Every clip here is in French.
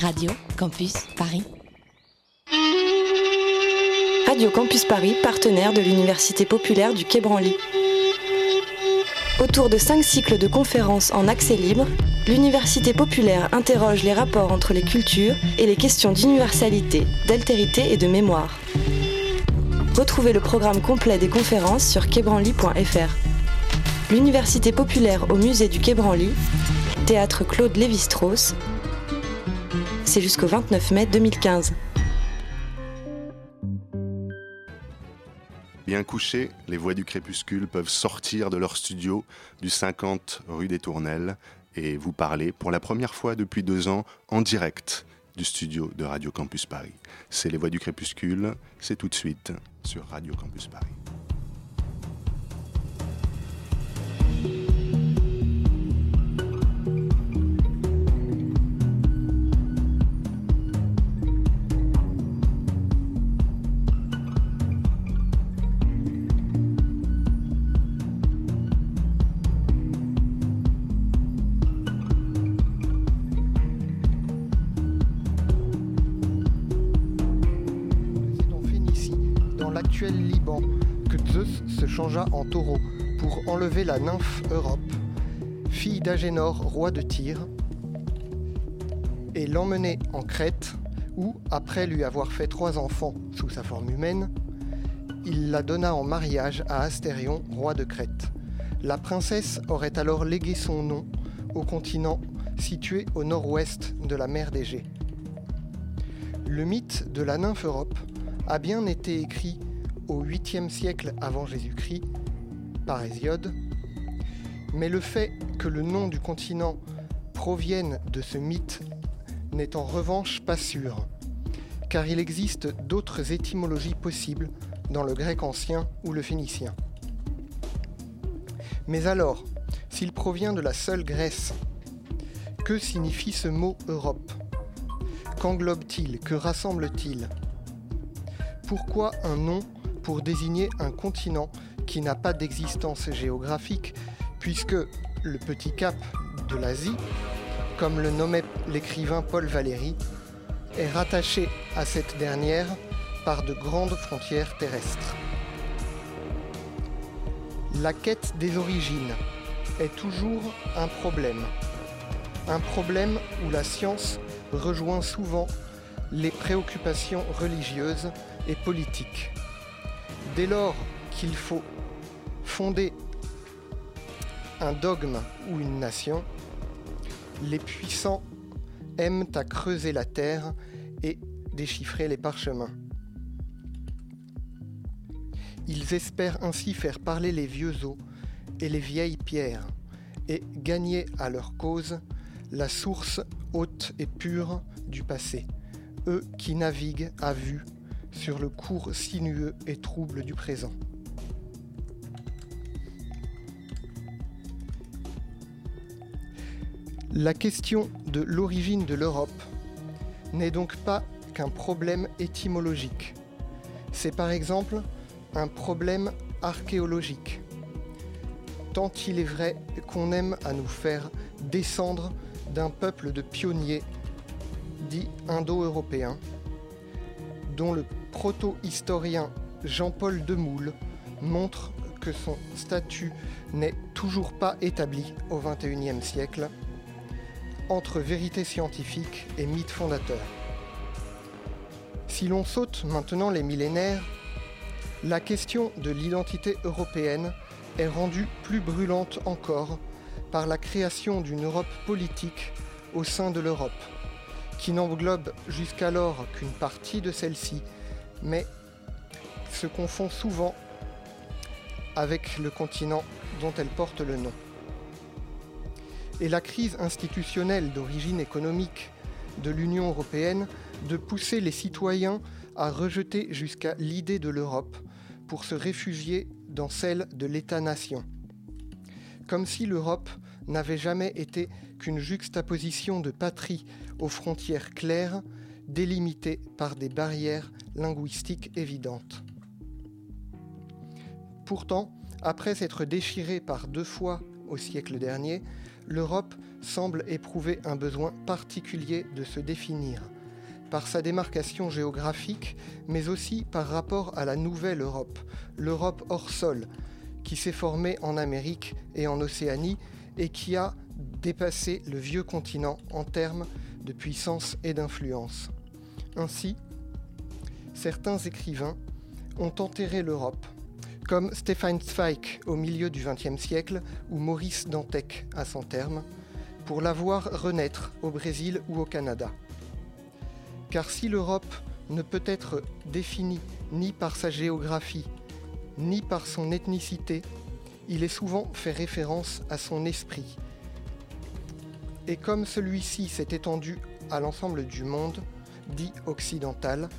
Radio Campus Paris. Radio Campus Paris, partenaire de l'Université populaire du Quai Branly. Autour de cinq cycles de conférences en accès libre, l'Université populaire interroge les rapports entre les cultures et les questions d'universalité, d'altérité et de mémoire. Retrouvez le programme complet des conférences sur québranly.fr. L'Université populaire au musée du Quai Branly, théâtre Claude Lévi-Strauss, c'est jusqu'au 29 mai 2015. Bien couchés, les voix du crépuscule peuvent sortir de leur studio du 50 rue des Tournelles et vous parler pour la première fois depuis deux ans en direct du studio de Radio Campus Paris. C'est les voix du crépuscule, c'est tout de suite sur Radio Campus Paris. En taureau pour enlever la nymphe Europe, fille d'Agénor, roi de Tyr, et l'emmener en Crète, où, après lui avoir fait trois enfants sous sa forme humaine, il la donna en mariage à Astérion, roi de Crète. La princesse aurait alors légué son nom au continent situé au nord-ouest de la mer d'Égée. Le mythe de la nymphe Europe a bien été écrit au 8e siècle avant Jésus-Christ par Hésiode, mais le fait que le nom du continent provienne de ce mythe n'est en revanche pas sûr, car il existe d'autres étymologies possibles dans le grec ancien ou le phénicien. Mais alors, s'il provient de la seule Grèce, que signifie ce mot Europe? Qu'englobe-t-il? Que rassemble-t-il? Pourquoi un nom pour désigner un continent qui n'a pas d'existence géographique, puisque le petit cap de l'Asie, comme le nommait l'écrivain Paul Valéry, est rattaché à cette dernière par de grandes frontières terrestres. La quête des origines est toujours un problème. Un problème où la science rejoint souvent les préoccupations religieuses et politiques. Dès lors qu'il faut fonder un dogme ou une nation, les puissants aiment à creuser la terre et déchiffrer les parchemins. Ils espèrent ainsi faire parler les vieux os et les vieilles pierres et gagner à leur cause la source haute et pure du passé, eux qui naviguent à vue sur le cours sinueux et trouble du présent. La question de l'origine de l'Europe n'est donc pas qu'un problème étymologique. C'est par exemple un problème archéologique. Tant il est vrai qu'on aime à nous faire descendre d'un peuple de pionniers dits indo-européens, dont le proto-historien Jean-Paul Demoule montre que son statut n'est toujours pas établi au XXIe siècle entre vérité scientifique et mythe fondateur. Si l'on saute maintenant les millénaires, la question de l'identité européenne est rendue plus brûlante encore par la création d'une Europe politique au sein de l'Europe, qui n'englobe jusqu'alors qu'une partie de celle-ci mais se confond souvent avec le continent dont elle porte le nom. Et la crise institutionnelle d'origine économique de l'Union européenne de pousser les citoyens à rejeter jusqu'à l'idée de l'Europe pour se réfugier dans celle de l'État-nation. Comme si l'Europe n'avait jamais été qu'une juxtaposition de patries aux frontières claires délimitée par des barrières linguistiques évidentes. Pourtant, après s'être déchiré par deux fois au siècle dernier, l'Europe semble éprouver un besoin particulier de se définir, par sa démarcation géographique, mais aussi par rapport à la nouvelle Europe, l'Europe hors sol, qui s'est formée en Amérique et en Océanie et qui a dépassé le vieux continent en termes de puissance et d'influence. Ainsi, certains écrivains ont enterré l'Europe, comme Stefan Zweig au milieu du XXe siècle ou Maurice Dantec à son terme, pour la voir renaître au Brésil ou au Canada. Car si l'Europe ne peut être définie ni par sa géographie, ni par son ethnicité, il est souvent fait référence à son esprit. Et comme celui-ci s'est étendu à l'ensemble du monde, dit occidental,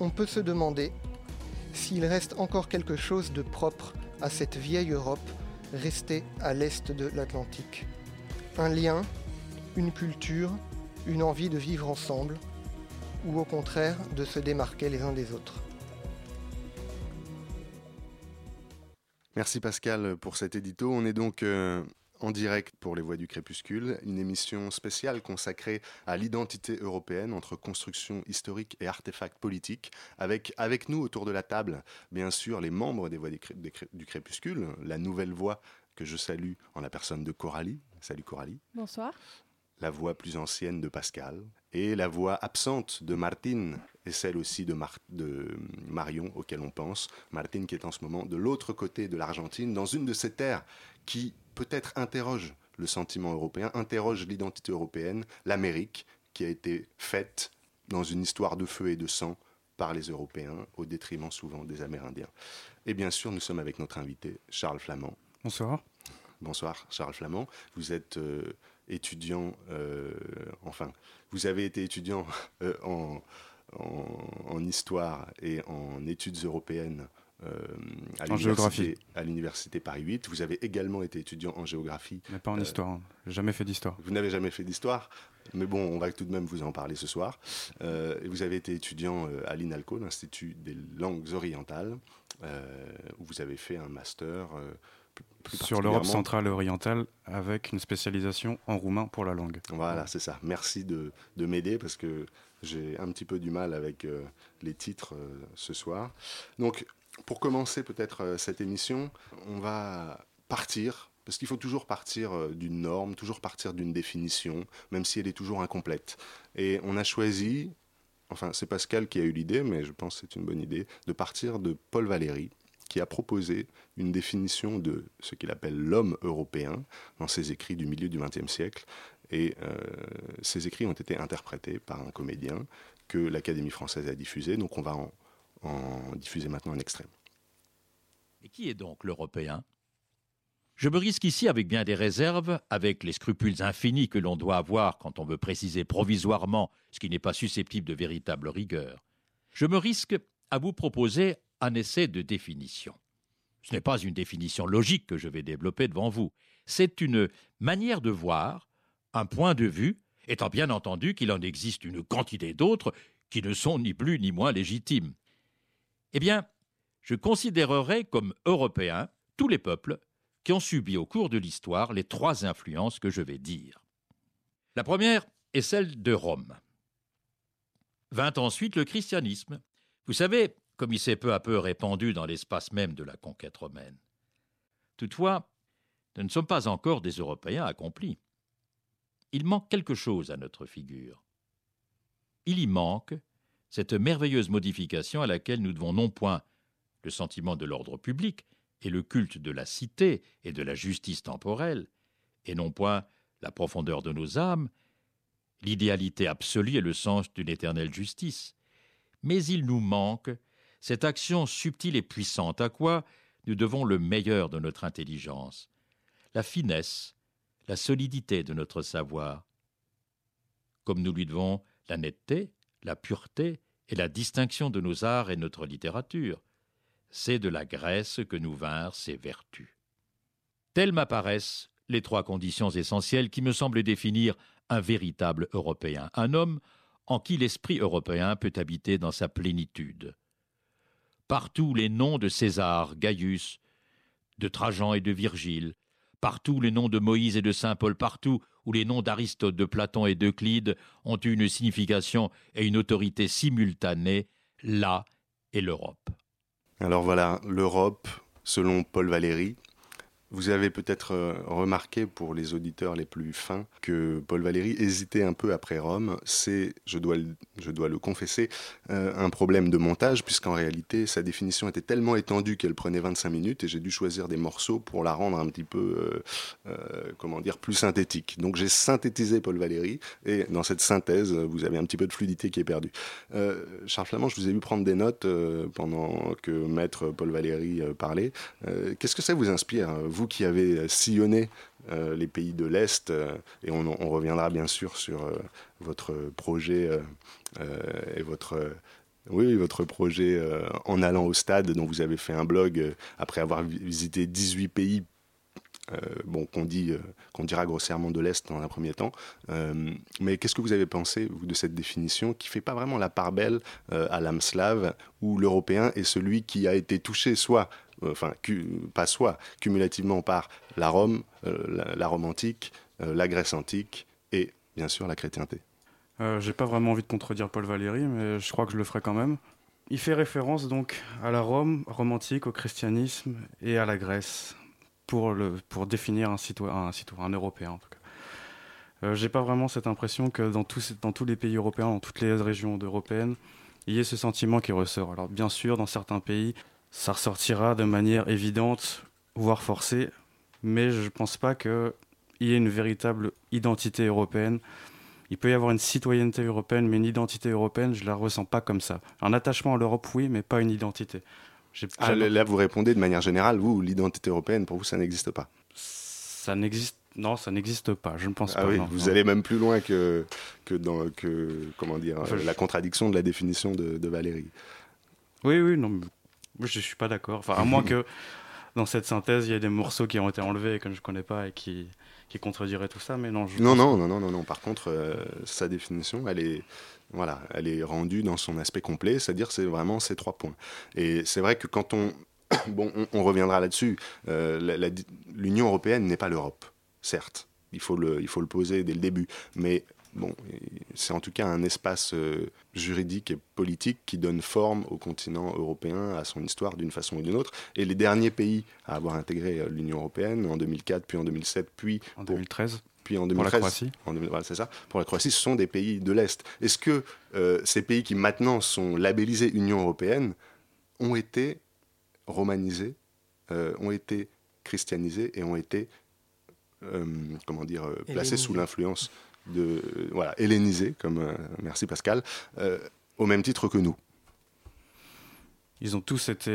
on peut se demander s'il reste encore quelque chose de propre à cette vieille Europe restée à l'est de l'Atlantique. Un lien, une culture, une envie de vivre ensemble, ou au contraire de se démarquer les uns des autres. Merci Pascal pour cet édito. On est donc euh, en direct pour Les Voix du Crépuscule, une émission spéciale consacrée à l'identité européenne entre construction historique et artefacts politiques, avec, avec nous autour de la table, bien sûr, les membres des Voix du Crépuscule, la nouvelle voix que je salue en la personne de Coralie. Salut Coralie. Bonsoir. La voix plus ancienne de Pascal et la voix absente de Martine et celle aussi de, de, Marion auquel on pense. Martine qui est en ce moment de l'autre côté de l'Argentine, dans une de ces terres qui peut-être interroge le sentiment européen, interroge l'identité européenne, l'Amérique qui a été faite dans une histoire de feu et de sang par les Européens, au détriment souvent des Amérindiens. Et bien sûr, nous sommes avec notre invité, Charles Flamand. Bonsoir. Bonsoir, Charles Flamand. Vous êtes euh, étudiant, euh, enfin, vous avez été étudiant euh, en, en, histoire et en études européennes euh, à l'université Paris 8. Vous avez également été étudiant en géographie. Mais pas en histoire. Hein. Jamais fait d'histoire. Vous n'avez jamais fait d'histoire. Mais bon, on va tout de même vous en parler ce soir. et vous avez été étudiant à l'INALCO, l'Institut des langues orientales, où vous avez fait un master sur l'Europe centrale et orientale avec une spécialisation en roumain pour la langue. Voilà, c'est ça. Merci de, m'aider parce que j'ai un petit peu du mal avec euh, les titres euh, ce soir. Donc, pour commencer peut-être euh, cette émission, on va partir, parce qu'il faut toujours partir d'une norme, toujours partir d'une définition, même si elle est toujours incomplète. Et on a choisi, enfin c'est Pascal qui a eu l'idée, mais je pense que c'est une bonne idée, de partir de Paul Valéry, qui a proposé une définition de ce qu'il appelle l'homme européen dans ses écrits du milieu du XXe siècle. Et euh, ces écrits ont été interprétés par un comédien que l'Académie française a diffusé. Donc on va en, en diffuser maintenant un extrait. Et qui est donc l'Européen? Je me risque ici avec bien des réserves, avec les scrupules infinis que l'on doit avoir quand on veut préciser provisoirement ce qui n'est pas susceptible de véritable rigueur. Je me risque à vous proposer un essai de définition. Ce n'est pas une définition logique que je vais développer devant vous, c'est une manière de voir, un point de vue, étant bien entendu qu'il en existe une quantité d'autres qui ne sont ni plus ni moins légitimes. Eh bien, je considérerai comme européens tous les peuples qui ont subi au cours de l'histoire les trois influences que je vais dire. La première est celle de Rome. Vint ensuite le christianisme. Vous savez, comme il s'est peu à peu répandu dans l'espace même de la conquête romaine. Toutefois, nous ne sommes pas encore des Européens accomplis. Il manque quelque chose à notre figure. Il y manque cette merveilleuse modification à laquelle nous devons non point le sentiment de l'ordre public et le culte de la cité et de la justice temporelle, et non point la profondeur de nos âmes, l'idéalité absolue et le sens d'une éternelle justice. Mais il nous manque cette action subtile et puissante à quoi nous devons le meilleur de notre intelligence, la finesse, la solidité de notre savoir, comme nous lui devons la netteté, la pureté et la distinction de nos arts et notre littérature. C'est de la Grèce que nous vinrent ces vertus. Telles m'apparaissent les trois conditions essentielles qui me semblent définir un véritable Européen, un homme en qui l'esprit européen peut habiter dans sa plénitude, Partout les noms de César, Gaius, de Trajan et de Virgile, Partout, les noms de Moïse et de Saint Paul, partout où les noms d'Aristote, de Platon et d'Euclide ont eu une signification et une autorité simultanée, là est l'Europe. Alors voilà, l'Europe, selon Paul Valéry, vous avez peut-être euh, remarqué pour les auditeurs les plus fins que Paul Valéry hésitait un peu après Rome. C'est, je dois, le, confesser, euh, un problème de montage, puisqu'en réalité, sa définition était tellement étendue qu'elle prenait 25 minutes et j'ai dû choisir des morceaux pour la rendre un petit peu, euh, comment dire, plus synthétique. Donc j'ai synthétisé Paul Valéry et dans cette synthèse, vous avez un petit peu de fluidité qui est perdue. Charles Flamand, je vous ai vu prendre des notes pendant que maître Paul Valéry parlait. Qu'est-ce que ça vous inspire, vous qui avez sillonné euh, les pays de l'Est, euh, et on, reviendra bien sûr sur euh, votre projet et votre... Oui, votre projet en allant au stade, dont vous avez fait un blog après avoir visité 18 pays bon, qu'on dit, qu'on dira grossièrement de l'Est dans un premier temps. mais qu'est-ce que vous avez pensé, de cette définition qui fait pas vraiment la part belle à l'âme slave, où l'Européen est celui qui a été touché soit euh, enfin, pas soit, cumulativement par la Rome, euh, la, Rome antique, euh, la Grèce antique et bien sûr la chrétienté. J'ai pas vraiment envie de contredire Paul Valéry, mais je crois que je le ferai quand même. Il fait référence donc à la Rome, Rome antique, au christianisme et à la Grèce pour, le, pour définir un citoyen, un, européen en tout cas. J'ai pas vraiment cette impression que dans dans tous les pays européens, dans toutes les régions européennes, il y ait ce sentiment qui ressort. Alors bien sûr, dans certains pays, ça ressortira de manière évidente, voire forcée, mais je ne pense pas qu'il y ait une véritable identité européenne. Il peut y avoir une citoyenneté européenne, mais une identité européenne, je ne la ressens pas comme ça. Un attachement à l'Europe, oui, mais pas une identité. Ah, là, vous répondez de manière générale, vous, l'identité européenne, pour vous, ça n'existe pas Ça n'existe non, ça n'existe pas. Je ne pense ah pas. Oui, vous allez même plus loin que, que, dans, que comment dire, la contradiction de la définition de, de Valérie. Oui, oui, non, je ne suis pas d'accord. Enfin, à moins que dans cette synthèse, il y ait des morceaux qui ont été enlevés et que je ne connais pas et qui, qui contrediraient tout ça. Mais non, je non, non, non, non, non, non. Par contre, euh, sa définition, elle est, voilà, elle est rendue dans son aspect complet, c'est-à-dire c'est vraiment ces trois points. Et c'est vrai que quand on, bon, on, reviendra là-dessus, euh, l'Union européenne n'est pas l'Europe, certes. Il faut, le, il faut le poser dès le début. Mais Bon, c'est en tout cas un espace euh, juridique et politique qui donne forme au continent européen, à son histoire d'une façon ou d'une autre. Et les derniers pays à avoir intégré euh, l'Union européenne, en 2004, puis en 2007, puis en 2013 puis en 2013, pour la Croatie. voilà, c'est ça. Pour la Croatie, ce sont des pays de l'Est. Est-ce que euh, ces pays qui maintenant sont labellisés Union européenne ont été romanisés, ont été christianisés et ont été, comment dire, placés sous l'influence de voilà, hellénisés, comme euh, merci Pascal, euh, au même titre que nous. Ils ont tous été,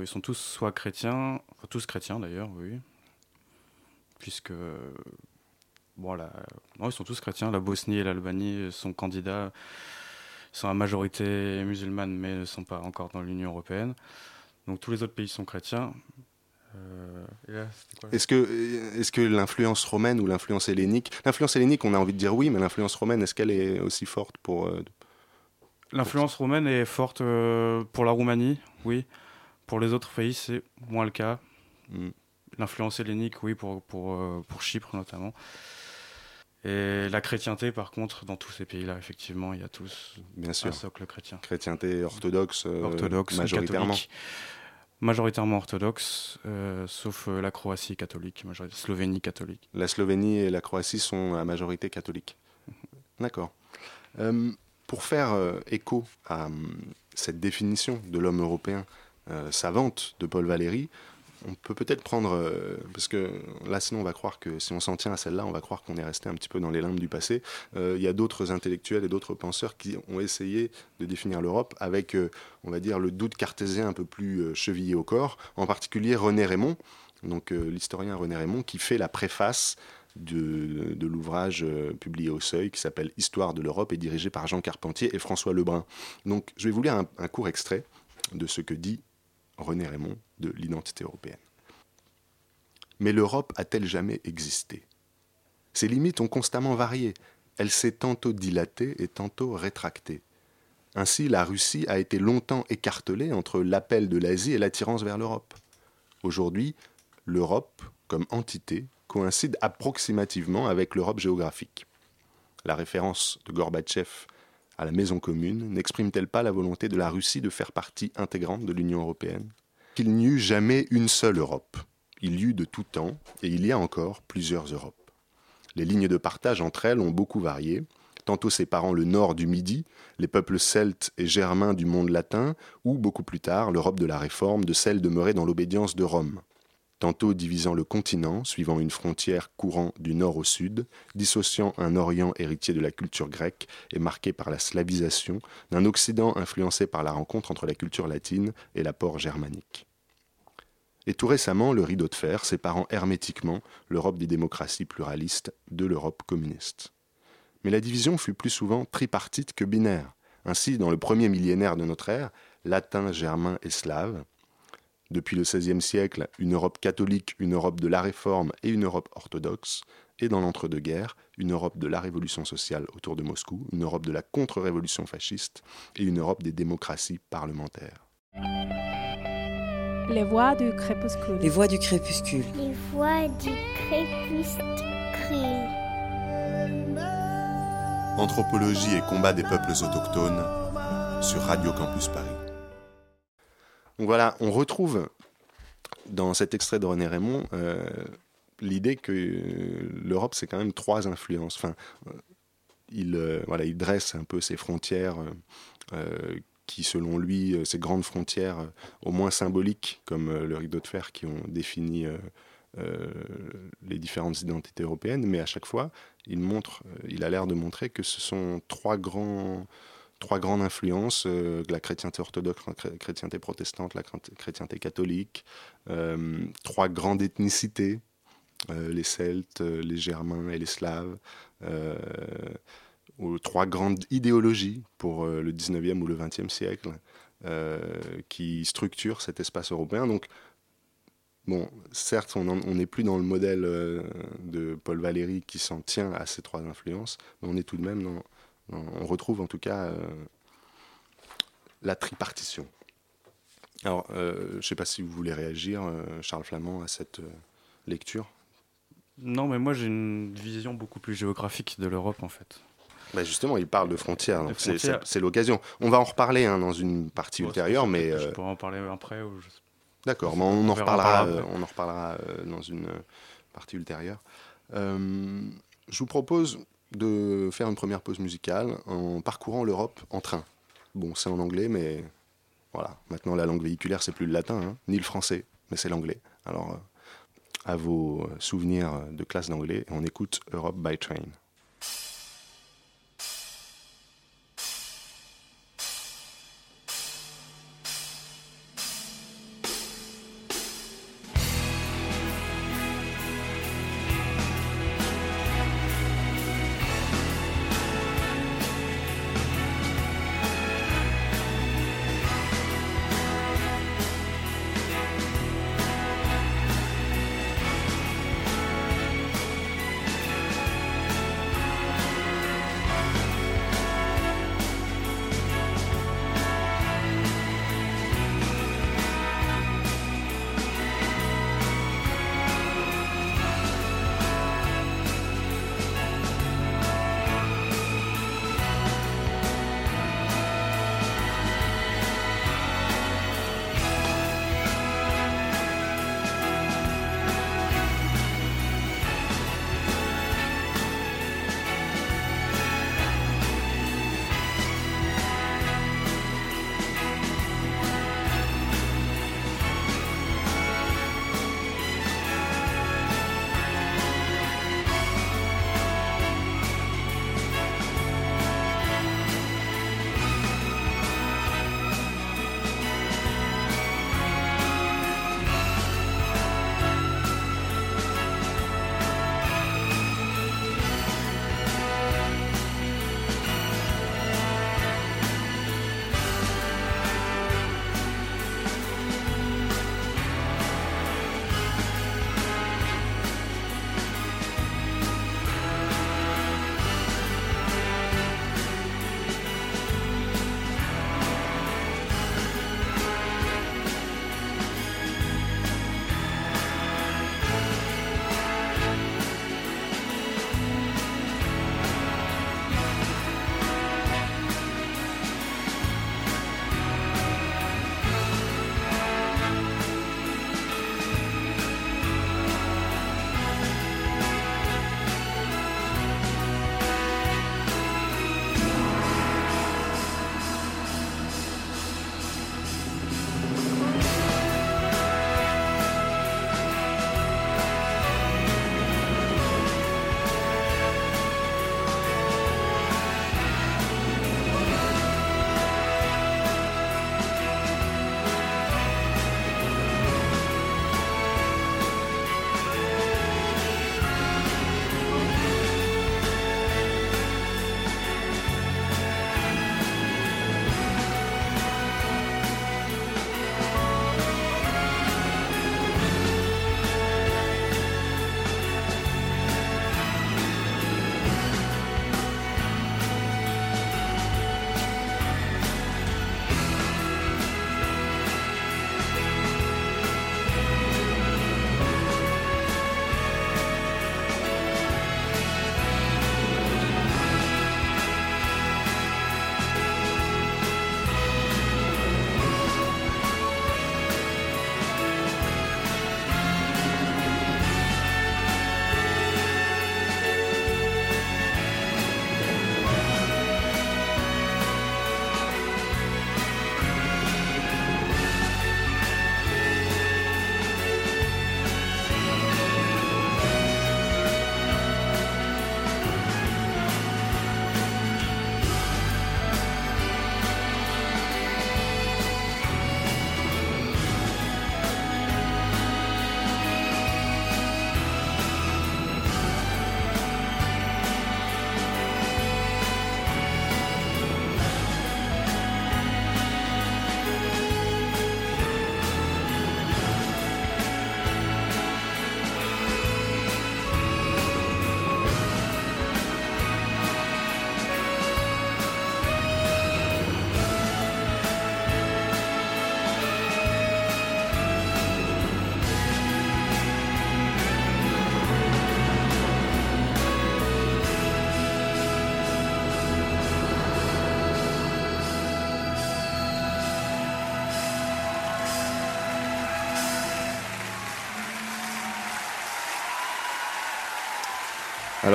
ils sont tous soit chrétiens, tous chrétiens d'ailleurs, oui, puisque bon non, ils sont tous chrétiens. La Bosnie et l'Albanie sont candidats, sont à majorité musulmane, mais ne sont pas encore dans l'Union européenne. Donc tous les autres pays sont chrétiens. Euh, est-ce que, est que l'influence romaine ou l'influence hellénique, l'influence hellénique, on a envie de dire oui, mais l'influence romaine, est-ce qu'elle est aussi forte pour... Euh, l'influence romaine est forte euh, pour la Roumanie, oui. Pour les autres pays, c'est moins le cas. Hmm. L'influence hellénique, oui, pour, pour, pour Chypre notamment. Et la chrétienté, par contre, dans tous ces pays-là, effectivement, il y a tous Bien sûr. un socle chrétien. Chrétienté orthodoxe, orthodoxe majoritairement. Catholique majoritairement orthodoxe, euh, sauf euh, la Croatie catholique, la Slovénie catholique. La Slovénie et la Croatie sont à majorité catholique. Mhm. D'accord. Euh, pour faire écho à cette définition de l'homme européen savante de Paul Valéry, on peut peut-être prendre, euh, parce que là sinon on va croire que si on s'en tient à celle-là, on va croire qu'on est resté un petit peu dans les limbes du passé. Euh, il y a d'autres intellectuels et d'autres penseurs qui ont essayé de définir l'Europe avec, euh, on va dire, le doute cartésien un peu plus chevillé au corps, en particulier René Raymond, donc l'historien René Raymond, qui fait la préface de, l'ouvrage publié au Seuil qui s'appelle Histoire de l'Europe et dirigé par Jean Carpentier et François Lebrun. Donc je vais vous lire un court extrait de ce que dit René Raymond de l'identité européenne. Mais l'Europe a-t-elle jamais existé? Ses limites ont constamment varié. Elle s'est tantôt dilatée et tantôt rétractée. Ainsi, la Russie a été longtemps écartelée entre l'appel de l'Asie et l'attirance vers l'Europe. Aujourd'hui, l'Europe, comme entité, coïncide approximativement avec l'Europe géographique. La référence de Gorbatchev à la maison commune n'exprime-t-elle pas la volonté de la Russie de faire partie intégrante de l'Union européenne? Qu'il n'y eut jamais une seule Europe. Il y eut de tout temps, et il y a encore plusieurs Europes. Les lignes de partage entre elles ont beaucoup varié, tantôt séparant le nord du Midi, les peuples celtes et germains du monde latin, ou beaucoup plus tard l'Europe de la Réforme de celle demeurée dans l'obédience de Rome tantôt divisant le continent suivant une frontière courant du nord au sud, dissociant un Orient héritier de la culture grecque et marqué par la slavisation, d'un Occident influencé par la rencontre entre la culture latine et l'apport germanique. Et tout récemment, le rideau de fer séparant hermétiquement l'Europe des démocraties pluralistes de l'Europe communiste. Mais la division fut plus souvent tripartite que binaire. Ainsi, dans le premier millénaire de notre ère, latin, germain et slave, depuis le XVIe siècle, une Europe catholique, une Europe de la Réforme et une Europe orthodoxe, et dans l'entre-deux-guerres, une Europe de la révolution sociale autour de Moscou, une Europe de la contre-révolution fasciste et une Europe des démocraties parlementaires. Les voix du crépuscule. Les voix du crépuscule. Les voix du crépuscule. Anthropologie et combat des peuples autochtones sur Radio Campus Paris. Donc voilà, on retrouve dans cet extrait de René Raymond euh, l'idée que l'Europe, c'est quand même trois influences. Enfin, euh, il, euh, dresse un peu ces frontières qui, selon lui, ces grandes frontières, au moins symboliques, comme le rideau de fer, qui ont défini les différentes identités européennes, mais à chaque fois, il, montre, il a l'air de montrer que ce sont trois grands trois grandes influences, euh, la chrétienté orthodoxe, la chrétienté protestante, la chrétienté catholique, euh, trois grandes ethnicités, euh, les Celtes, les Germains et les Slaves, ou trois grandes idéologies pour le 19e ou le 20e siècle, qui structurent cet espace européen. Donc, Bon, certes, on n'est plus dans le modèle de Paul Valéry qui s'en tient à ces trois influences, mais on est tout de même dans, on retrouve en tout cas euh, la tripartition. Alors, euh, je ne sais pas si vous voulez réagir, euh, Charles Flamand, à cette lecture. Non, mais moi j'ai une vision beaucoup plus géographique de l'Europe en fait. Bah justement, il parle de frontières, c'est l'occasion. On va en reparler hein, dans une partie ultérieure, mais... Je pourrais en parler après. Ou D'accord, on, en reparlera, on en reparlera dans une partie ultérieure. je vous propose de faire une première pause musicale en parcourant l'Europe en train. Bon, c'est en anglais, mais voilà. Maintenant, la langue véhiculaire, c'est plus le latin, hein, ni le français, mais c'est l'anglais. Alors, euh, à vos souvenirs de classe d'anglais, on écoute Europe by Train.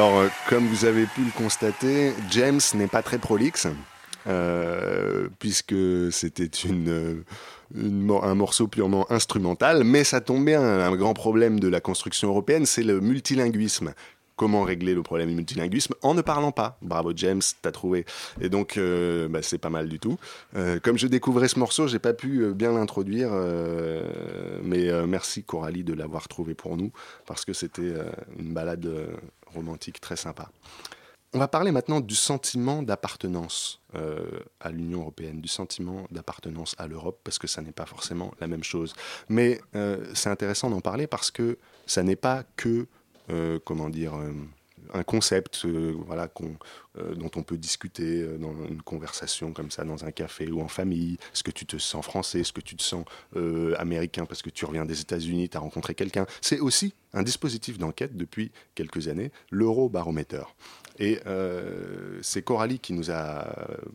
Alors, euh, comme vous avez pu le constater, James n'est pas très prolixe, euh, puisque c'était une, un morceau purement instrumental, mais ça tombe bien, un grand problème de la construction européenne, c'est le multilinguisme comment régler le problème du multilinguisme en ne parlant pas? Bravo James, t'as trouvé. Et donc, euh, bah, c'est pas mal du tout. Euh, comme je découvrais ce morceau, j'ai pas pu euh, bien l'introduire, mais merci Coralie de l'avoir trouvé pour nous, parce que c'était une balade romantique très sympa. On va parler maintenant du sentiment d'appartenance à l'Union européenne, du sentiment d'appartenance à l'Europe, parce que ça n'est pas forcément la même chose. Mais c'est intéressant d'en parler parce que ça n'est pas que euh, comment dire, euh, un concept euh, voilà, dont on peut discuter dans une conversation comme ça, dans un café ou en famille. Est-ce que tu te sens français? Est-ce que tu te sens américain? Parce que tu reviens des États-Unis, tu as rencontré quelqu'un C'est aussi un dispositif d'enquête depuis quelques années, l'Eurobaromètre. Et c'est Coralie qui nous a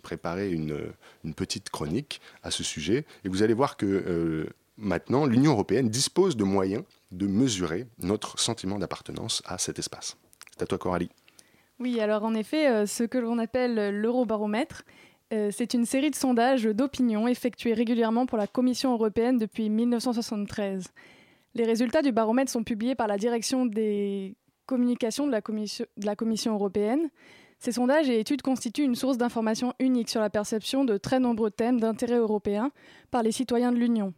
préparé une, petite chronique à ce sujet. Et vous allez voir que maintenant, l'Union européenne dispose de moyens de mesurer notre sentiment d'appartenance à cet espace. À toi, Coralie. Oui, alors en effet, euh, ce que l'on appelle l'eurobaromètre, euh, c'est une série de sondages d'opinion effectués régulièrement pour la Commission européenne depuis 1973. Les résultats du baromètre sont publiés par la direction des communications de la Commission, de la commission européenne. Ces sondages et études constituent une source d'information unique sur la perception de très nombreux thèmes d'intérêt européen par les citoyens de l'Union.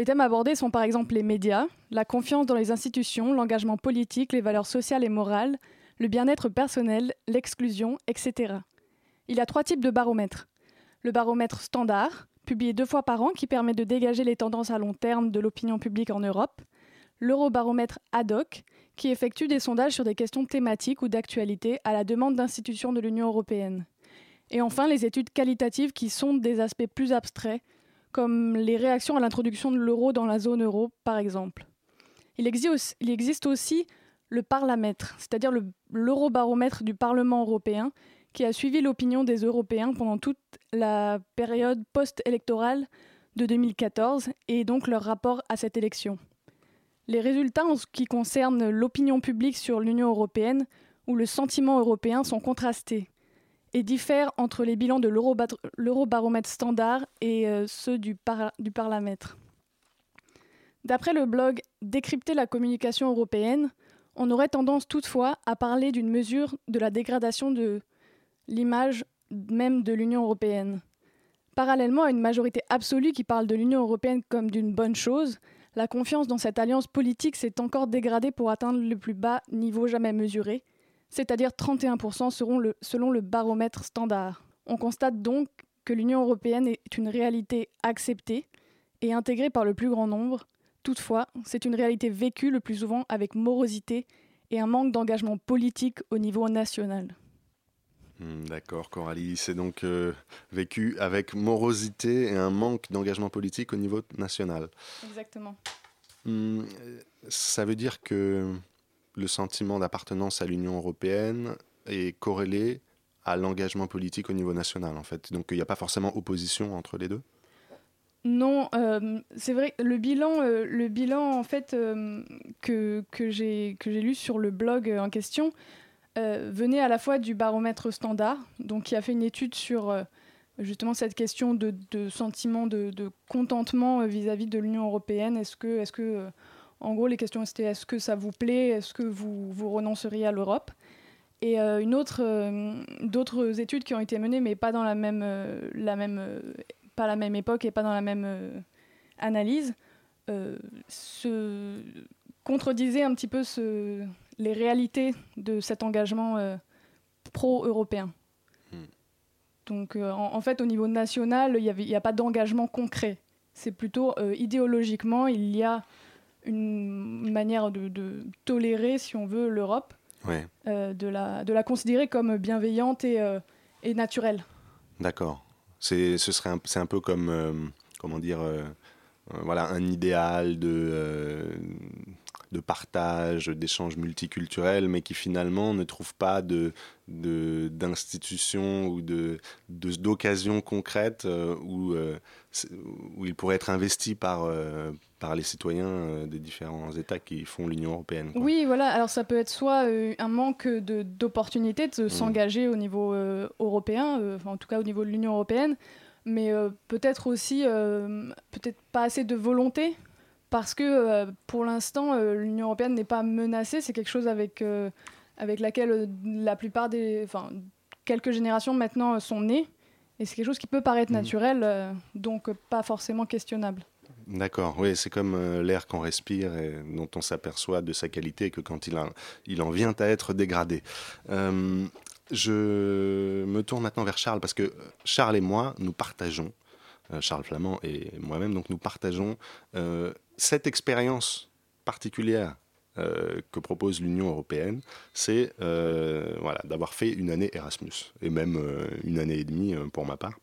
Les thèmes abordés sont par exemple les médias, la confiance dans les institutions, l'engagement politique, les valeurs sociales et morales, le bien-être personnel, l'exclusion, etc. Il a trois types de baromètres. Le baromètre standard, publié deux fois par an, qui permet de dégager les tendances à long terme de l'opinion publique en Europe. L'eurobaromètre ad hoc, qui effectue des sondages sur des questions thématiques ou d'actualité à la demande d'institutions de l'Union européenne. Et enfin, les études qualitatives qui sondent des aspects plus abstraits comme les réactions à l'introduction de l'euro dans la zone euro, par exemple. Il existe aussi le Parlamètre, c'est-à-dire l'eurobaromètre du Parlement européen, qui a suivi l'opinion des Européens pendant toute la période post-électorale de 2014 et donc leur rapport à cette élection. Les résultats en ce qui concerne l'opinion publique sur l'Union européenne ou le sentiment européen sont contrastés et diffèrent entre les bilans de l'eurobaromètre standard et euh, ceux du, du Parlamètre. D'après le blog Décrypter la communication européenne, on aurait tendance toutefois à parler d'une mesure de la dégradation de l'image même de l'Union européenne. Parallèlement à une majorité absolue qui parle de l'Union européenne comme d'une bonne chose, la confiance dans cette alliance politique s'est encore dégradée pour atteindre le plus bas niveau jamais mesuré, c'est-à-dire 31% selon le baromètre standard. On constate donc que l'Union européenne est une réalité acceptée et intégrée par le plus grand nombre. Toutefois, c'est une réalité vécue le plus souvent avec morosité et un manque d'engagement politique au niveau national. Hmm, d'accord, Coralie. C'est donc euh, vécu avec morosité et un manque d'engagement politique au niveau national. Exactement. Hmm, ça veut dire que le sentiment d'appartenance à l'Union européenne est corrélé à l'engagement politique au niveau national, en fait. Donc il n'y a pas forcément opposition entre les deux? Non, euh, c'est vrai. Le bilan, euh, le bilan en fait euh, que, que j'ai lu sur le blog en question venait à la fois du baromètre standard, donc qui a fait une étude sur justement cette question de, sentiment de, contentement vis-à-vis de l'Union européenne. Que, est-ce que en gros, les questions étaient est-ce que ça vous plaît? Est-ce que vous, vous renonceriez à l'Europe? Et euh, une autre, euh, d'autres études qui ont été menées, mais pas dans la même, euh, la même, pas la même époque et pas dans la même analyse, se contredisaient un petit peu ce, les réalités de cet engagement pro-européen. Hmm. Donc, en, fait, au niveau national, il n'y a pas d'engagement concret. C'est plutôt idéologiquement, il y a une manière de, tolérer, si on veut, l'Europe, euh, de, la, de la considérer comme bienveillante et, euh, et naturelle. D'accord. C'est, ce serait un, c'est un peu comme, euh, comment dire, voilà, un idéal de de partage, d'échanges multiculturels, mais qui finalement ne trouvent pas de, d'institutions ou de, d'occasions concrètes où, où ils pourraient être investis par, euh, par les citoyens des différents États qui font l'Union européenne. Oui, voilà. Alors ça peut être soit un manque de, d'opportunités de, mmh. s'engager au niveau européen, en tout cas au niveau de l'Union européenne, mais peut-être aussi peut-être pas assez de volonté parce que pour l'instant l'Union européenne n'est pas menacée. C'est quelque chose avec avec laquelle euh, la plupart des. Enfin, quelques générations maintenant euh, sont nées. Et c'est quelque chose qui peut paraître mmh. naturel, euh, donc pas forcément questionnable. D'accord, oui, c'est comme l'air qu'on respire et dont on s'aperçoit de sa qualité que quand il, il en vient à être dégradé. je me tourne maintenant vers Charles parce que Charles et moi, nous partageons, Charles Flamand et moi-même, donc nous partageons cette expérience particulière euh, que propose l'Union européenne, c'est euh, voilà, d'avoir fait une année Erasmus, et même euh, une année et demie pour ma part.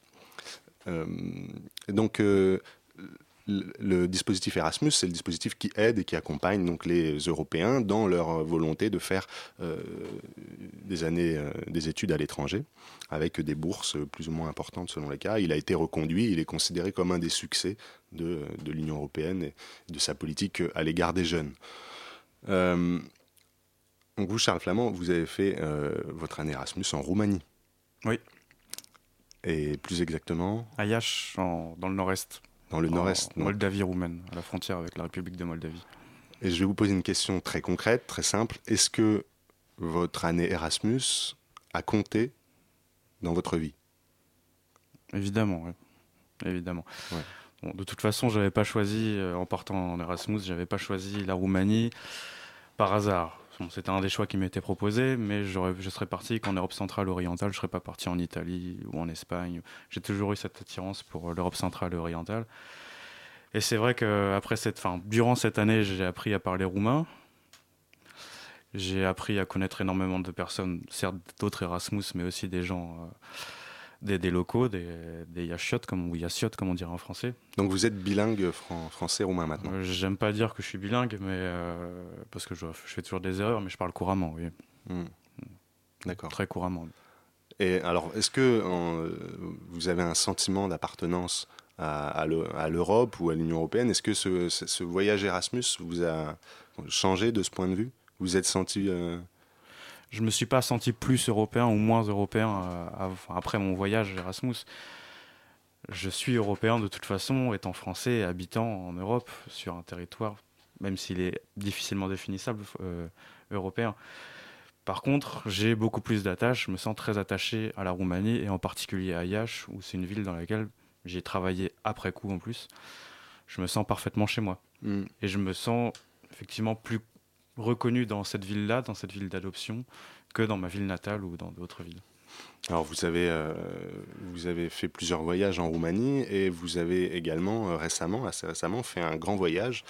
donc, le dispositif Erasmus, c'est le dispositif qui aide et qui accompagne donc les Européens dans leur volonté de faire des années, des études à l'étranger, avec des bourses plus ou moins importantes selon les cas. Il a été reconduit, il est considéré comme un des succès de, de l'Union européenne et de sa politique à l'égard des jeunes. Euh, vous, Charles Flamand, vous avez fait euh, votre année Erasmus en Roumanie. Oui. Et plus exactement À Iași, dans le nord-est. Dans le nord-est Moldavie roumaine, à la frontière avec la République de Moldavie. Et je vais vous poser une question très concrète, très simple. Est-ce que votre année Erasmus a compté dans votre vie? Évidemment, oui. Évidemment. de toute façon, j'avais pas choisi, euh, en partant en Erasmus, j'avais pas choisi la Roumanie par hasard. C'était un des choix qui m'était proposé, mais je serais parti qu'en Europe centrale orientale, je serais pas parti en Italie ou en Espagne. J'ai toujours eu cette attirance pour l'Europe centrale orientale. Et c'est vrai que après cette, fin, durant cette année, j'ai appris à parler roumain. J'ai appris à connaître énormément de personnes, certes d'autres Erasmus, mais aussi des gens euh, des, locaux, des, des yachiotes, comme, ou yachiotes, comme on dirait en français. Donc vous êtes bilingue français-roumain maintenant euh, J'aime pas dire que je suis bilingue, mais, euh, parce que je, fais toujours des erreurs, mais je parle couramment, oui. Hmm. D'accord. Très couramment. Et alors, est-ce que vous avez un sentiment d'appartenance à, l'Europe ou à l'Union européenne? Est-ce que ce, voyage Erasmus vous a changé de ce point de vue? Vous êtes senti euh, je me suis pas senti plus européen ou moins européen euh, après mon voyage Erasmus. Je suis européen de toute façon, étant français habitant en Europe, sur un territoire, même s'il est difficilement définissable, euh, européen. Par contre, j'ai beaucoup plus d'attaches, je me sens très attaché à la Roumanie et en particulier à Iași, où c'est une ville dans laquelle j'ai travaillé après coup en plus. Je me sens parfaitement chez moi. Mm. Et je me sens effectivement plus reconnu dans cette ville-là, dans cette ville d'adoption, que dans ma ville natale ou dans d'autres villes. Alors vous avez, euh, vous avez fait plusieurs voyages en Roumanie et vous avez également euh, récemment, assez récemment, fait un grand voyage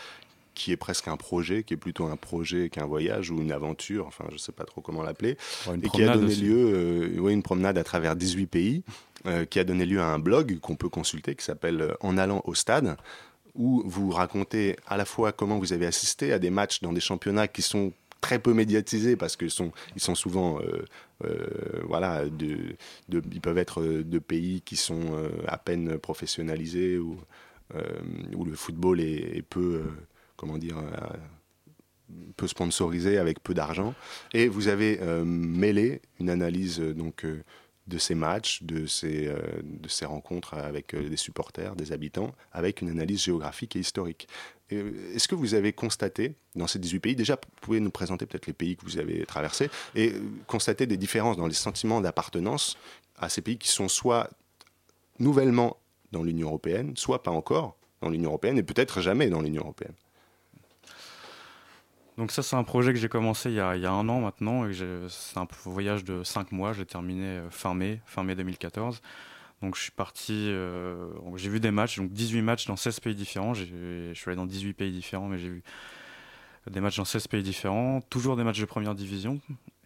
qui est presque un projet, qui est plutôt un projet qu'un voyage ou une aventure, enfin je ne sais pas trop comment l'appeler, et qui a donné lieu, euh, oui, une promenade à travers 18 pays, qui a donné lieu à un blog qu'on peut consulter qui s'appelle En allant au stade, où vous racontez à la fois comment vous avez assisté à des matchs dans des championnats qui sont très peu médiatisés parce qu'ils ils sont souvent, euh, euh, voilà, ils peuvent être de pays qui sont euh, à peine professionnalisés ou où le football est, peu, comment dire, peu sponsorisé avec peu d'argent. Et vous avez mêlé une analyse donc de ces matchs, de ces, euh, rencontres avec euh, des supporters, des habitants, avec une analyse géographique et historique. Euh, est-ce que vous avez constaté dans ces 18 pays, déjà, vous pouvez nous présenter peut-être les pays que vous avez traversés, et constater des différences dans les sentiments d'appartenance à ces pays qui sont soit nouvellement dans l'Union européenne, soit pas encore dans l'Union européenne, et peut-être jamais dans l'Union européenne? Donc ça, c'est un projet que j'ai commencé il y, a, un an maintenant. Et c'est un voyage de 5 mois. J'ai terminé euh, fin mai, fin mai 2014. Donc je suis parti, euh, j'ai vu des matchs, donc 18 matchs dans 16 pays différents. Je suis allé dans 18 pays différents, mais j'ai vu des matchs dans 16 pays différents, toujours des matchs de première division.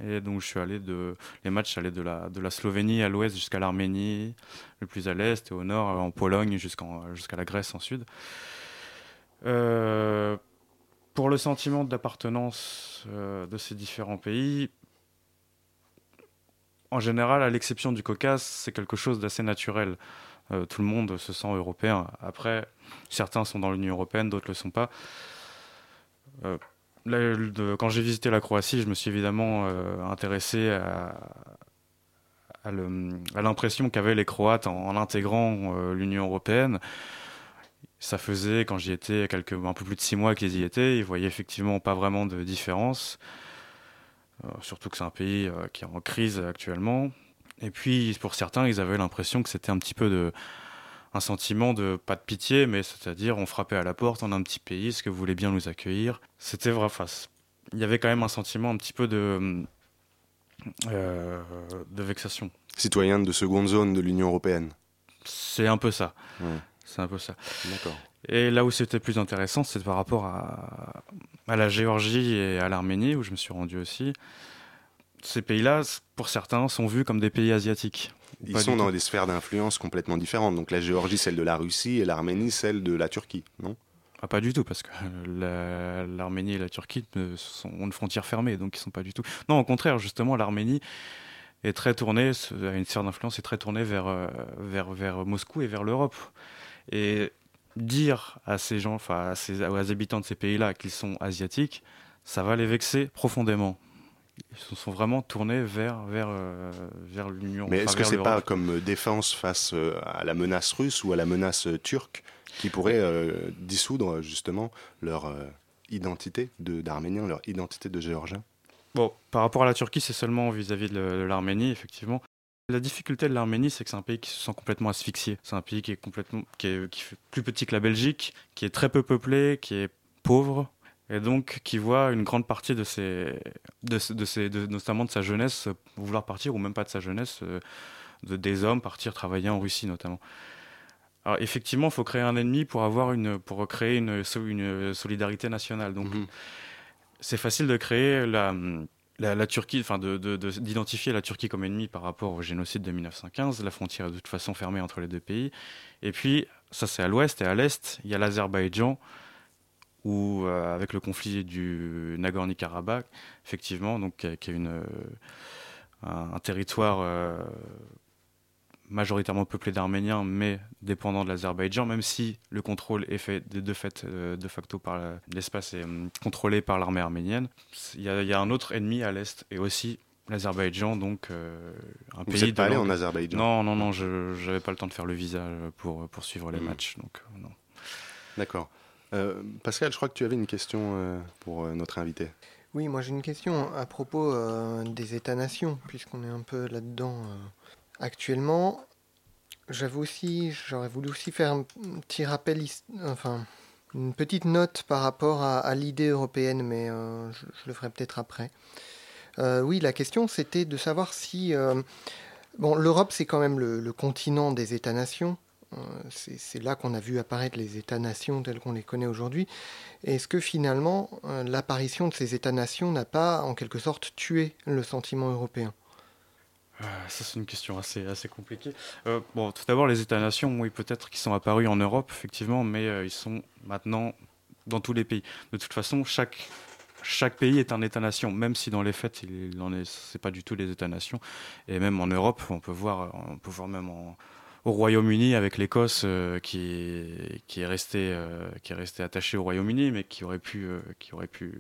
Et donc je suis allé de, les matchs allaient de la, de la Slovénie à l'ouest jusqu'à l'Arménie, le plus à l'est et au nord, en Pologne jusqu'à la Grèce en sud. Euh, pour le sentiment d'appartenance euh, de ces différents pays, en général, à l'exception du Caucase, c'est quelque chose d'assez naturel. Euh, tout le monde se sent européen. Après, certains sont dans l'Union européenne, d'autres ne le sont pas. Euh, quand j'ai visité la Croatie, je me suis évidemment intéressé à, à l'impression qu'avaient les Croates en, intégrant l'Union européenne ça faisait, quand j'y étais, quelques, un peu plus de six mois qu'ils y étaient, ils voyaient effectivement pas vraiment de différence. Euh, surtout que c'est un pays euh, qui est en crise actuellement. Et puis, pour certains, ils avaient l'impression que c'était un petit peu de, un sentiment de, pas de pitié, mais c'est-à-dire, on frappait à la porte, on a un petit pays, est-ce que vous voulez bien nous accueillir? C'était vrai, face. Il y avait quand même un sentiment un petit peu de, euh, de vexation. Citoyen de seconde zone de l'Union européenne. C'est un peu ça. C'est un peu ça. D'accord. Et là où c'était plus intéressant, c'est par rapport à, à, la Géorgie et à l'Arménie, où je me suis rendu aussi. Ces pays-là, pour certains, sont vus comme des pays asiatiques. Ils sont dans des sphères d'influence complètement différentes. Donc la Géorgie, celle de la Russie, et l'Arménie, celle de la Turquie, non? Ah, Pas du tout, parce que l'Arménie et la Turquie sont, ont une frontière fermée, donc ils sont pas du tout. Non, au contraire, justement, l'Arménie est très tournée, a une sphère d'influence est très tournée vers, euh, vers, vers Moscou et vers l'Europe. Et dire à ces gens, enfin à ces, aux habitants de ces pays-là qu'ils sont asiatiques, ça va les vexer profondément. Ils se sont vraiment tournés vers, vers, euh, vers l'Union. Mais est-ce que c'est pas comme défense face euh, à la menace russe ou à la menace euh, turque qui pourrait dissoudre justement leur identité d'Arméniens, leur identité de Géorgiens Bon, par rapport à la Turquie, c'est seulement vis-à-vis -vis de l'Arménie, effectivement. La difficulté de l'Arménie, c'est que c'est un pays qui se sent complètement asphyxié. C'est un pays qui est complètement, qui est, qui fait plus petit que la Belgique, qui est très peu peuplé, qui est pauvre, et donc qui voit une grande partie de ses, de, de ses, de, notamment de sa jeunesse vouloir partir, ou même pas de sa jeunesse, euh, de, des hommes partir travailler en Russie notamment. Alors effectivement, il faut créer un ennemi pour avoir une, pour créer une, une solidarité nationale. Donc mhm. c'est facile de créer la la, Turquie, enfin d'identifier la Turquie comme ennemie par rapport au génocide de 1915. La frontière est de toute façon fermée entre les deux pays. Et puis, ça c'est à l'ouest et à l'est, il y a l'Azerbaïdjan, où euh, avec le conflit du Nagorno-Karabakh, effectivement, donc qui est une, euh, un, territoire euh, majoritairement peuplé d'Arméniens, mais dépendant de l'Azerbaïdjan, même si le contrôle est fait de, fait, euh, de facto par l'espace est hum, contrôlé par l'armée arménienne. Il y, a, un autre ennemi à l'est et aussi l'Azerbaïdjan, donc euh, un Vous pays. pas allé en Azerbaïdjan Non, non, non, je n'avais pas le temps de faire le visa pour, pour suivre les hmm. matchs, donc euh, non. D'accord. Pascal, je crois que tu avais une question pour notre invité. Oui, moi j'ai une question à propos des États-nations, puisqu'on est un peu là-dedans actuellement. J'avais aussi, j'aurais voulu aussi faire un petit rappel, enfin, une petite note par rapport à, l'idée européenne, mais euh, je, le ferai peut-être après. Euh, oui, la question c'était de savoir si. Euh, bon, l'Europe c'est quand même le, continent des États-nations. c'est là qu'on a vu apparaître les États-nations tels qu'on les connaît aujourd'hui. Est-ce que finalement l'apparition de ces États-nations n'a pas en quelque sorte tué le sentiment européen? Ça, c'est une question assez, assez compliquée. Euh, bon, tout d'abord, les États-nations, oui, peut-être qu'ils sont apparus en Europe, effectivement, mais euh, ils sont maintenant dans tous les pays. De toute façon, chaque, chaque pays est un État-nation, même si dans les faits, il n'en est, c'est pas du tout les États-nations. Et même en Europe, on peut voir, on peut voir même au Royaume-Uni avec l'Écosse qui, qui est resté qui est resté attaché au Royaume-Uni, mais qui aurait pu qui aurait pu